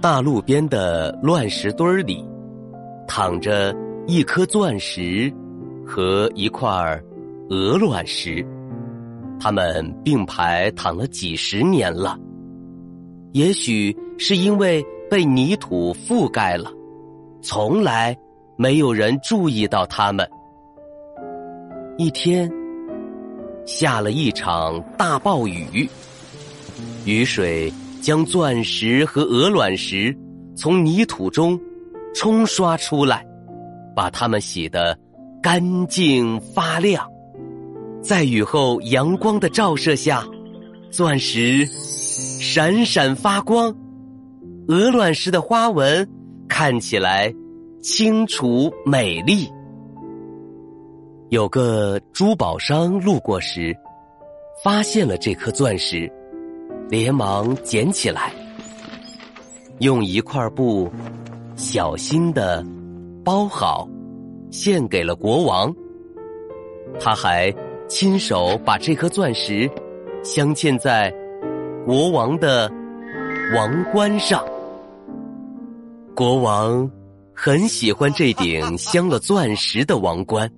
大路边的乱石堆里，躺着一颗钻石和一块鹅卵石，它们并排躺了几十年了。也许是因为被泥土覆盖了，从来没有人注意到它们。一天，下了一场大暴雨，雨水。将钻石和鹅卵石从泥土中冲刷出来，把它们洗得干净发亮。在雨后阳光的照射下，钻石闪闪发光，鹅卵石的花纹看起来清楚美丽。有个珠宝商路过时，发现了这颗钻石。连忙捡起来，用一块布小心的包好，献给了国王。他还亲手把这颗钻石镶嵌在国王的王冠上。国王很喜欢这顶镶了钻石的王冠，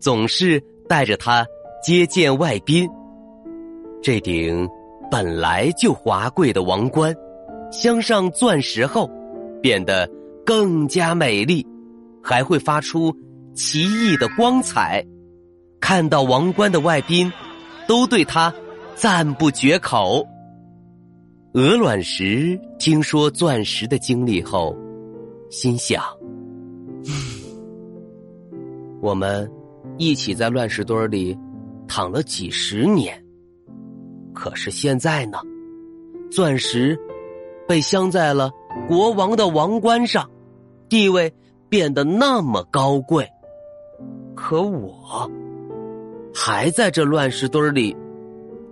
总是带着它接见外宾。这顶。本来就华贵的王冠，镶上钻石后，变得更加美丽，还会发出奇异的光彩。看到王冠的外宾，都对他赞不绝口。鹅卵石听说钻石的经历后，心想：“我们一起在乱石堆里躺了几十年。”可是现在呢，钻石被镶在了国王的王冠上，地位变得那么高贵。可我还在这乱石堆里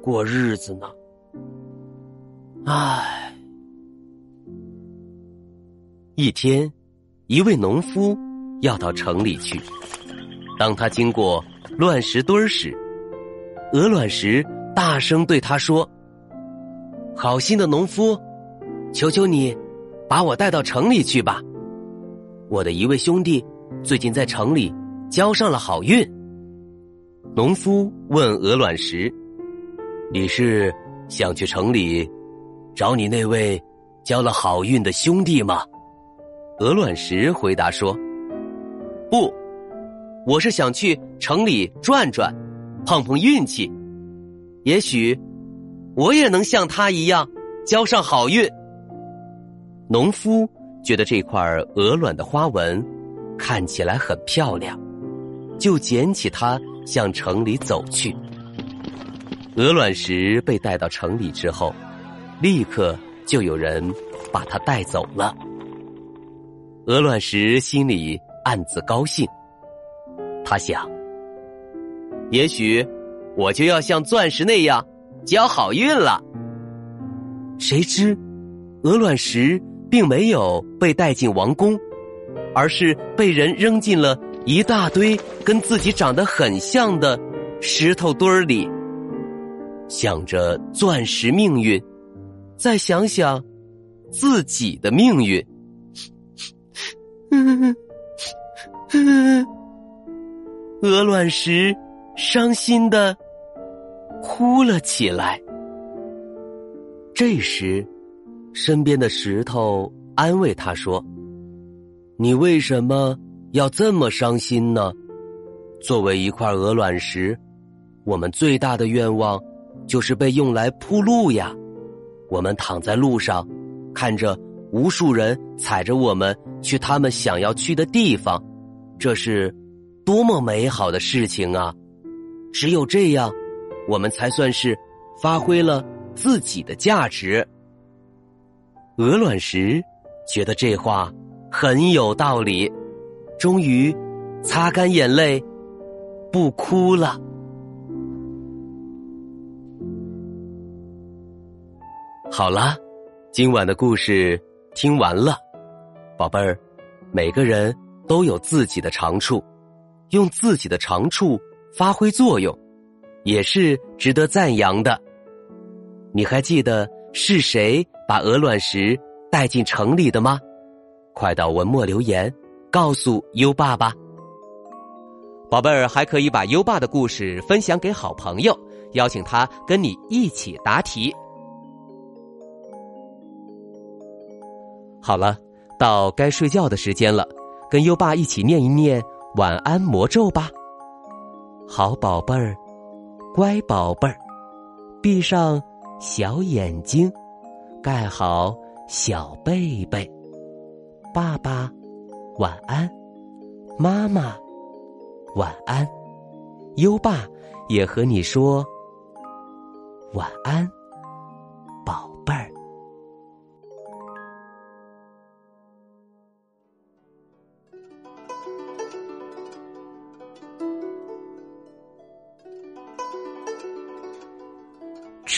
过日子呢。唉，一天，一位农夫要到城里去。当他经过乱石堆时，鹅卵石。大声对他说：“好心的农夫，求求你，把我带到城里去吧。我的一位兄弟最近在城里交上了好运。”农夫问鹅卵石：“你是想去城里找你那位交了好运的兄弟吗？”鹅卵石回答说：“不，我是想去城里转转，碰碰运气。”也许，我也能像他一样交上好运。农夫觉得这块鹅卵的花纹看起来很漂亮，就捡起它向城里走去。鹅卵石被带到城里之后，立刻就有人把它带走了。鹅卵石心里暗自高兴，他想：也许。我就要像钻石那样交好运了。谁知，鹅卵石并没有被带进王宫，而是被人扔进了一大堆跟自己长得很像的石头堆儿里。想着钻石命运，再想想自己的命运，鹅卵石伤心的。哭了起来。这时，身边的石头安慰他说：“你为什么要这么伤心呢？作为一块鹅卵石，我们最大的愿望就是被用来铺路呀。我们躺在路上，看着无数人踩着我们去他们想要去的地方，这是多么美好的事情啊！”只有这样，我们才算是发挥了自己的价值。鹅卵石觉得这话很有道理，终于擦干眼泪，不哭了。好了，今晚的故事听完了，宝贝儿，每个人都有自己的长处，用自己的长处发挥作用，也是值得赞扬的。你还记得是谁把鹅卵石带进城里的吗？快到文末留言，告诉优爸吧。宝贝儿还可以把优爸的故事分享给好朋友，邀请他跟你一起答题。好了，到该睡觉的时间了，跟优爸一起念一念晚安魔咒吧。好宝贝儿，乖宝贝儿，闭上小眼睛，盖好小被被。爸爸，晚安；妈妈，晚安。优爸也和你说晚安。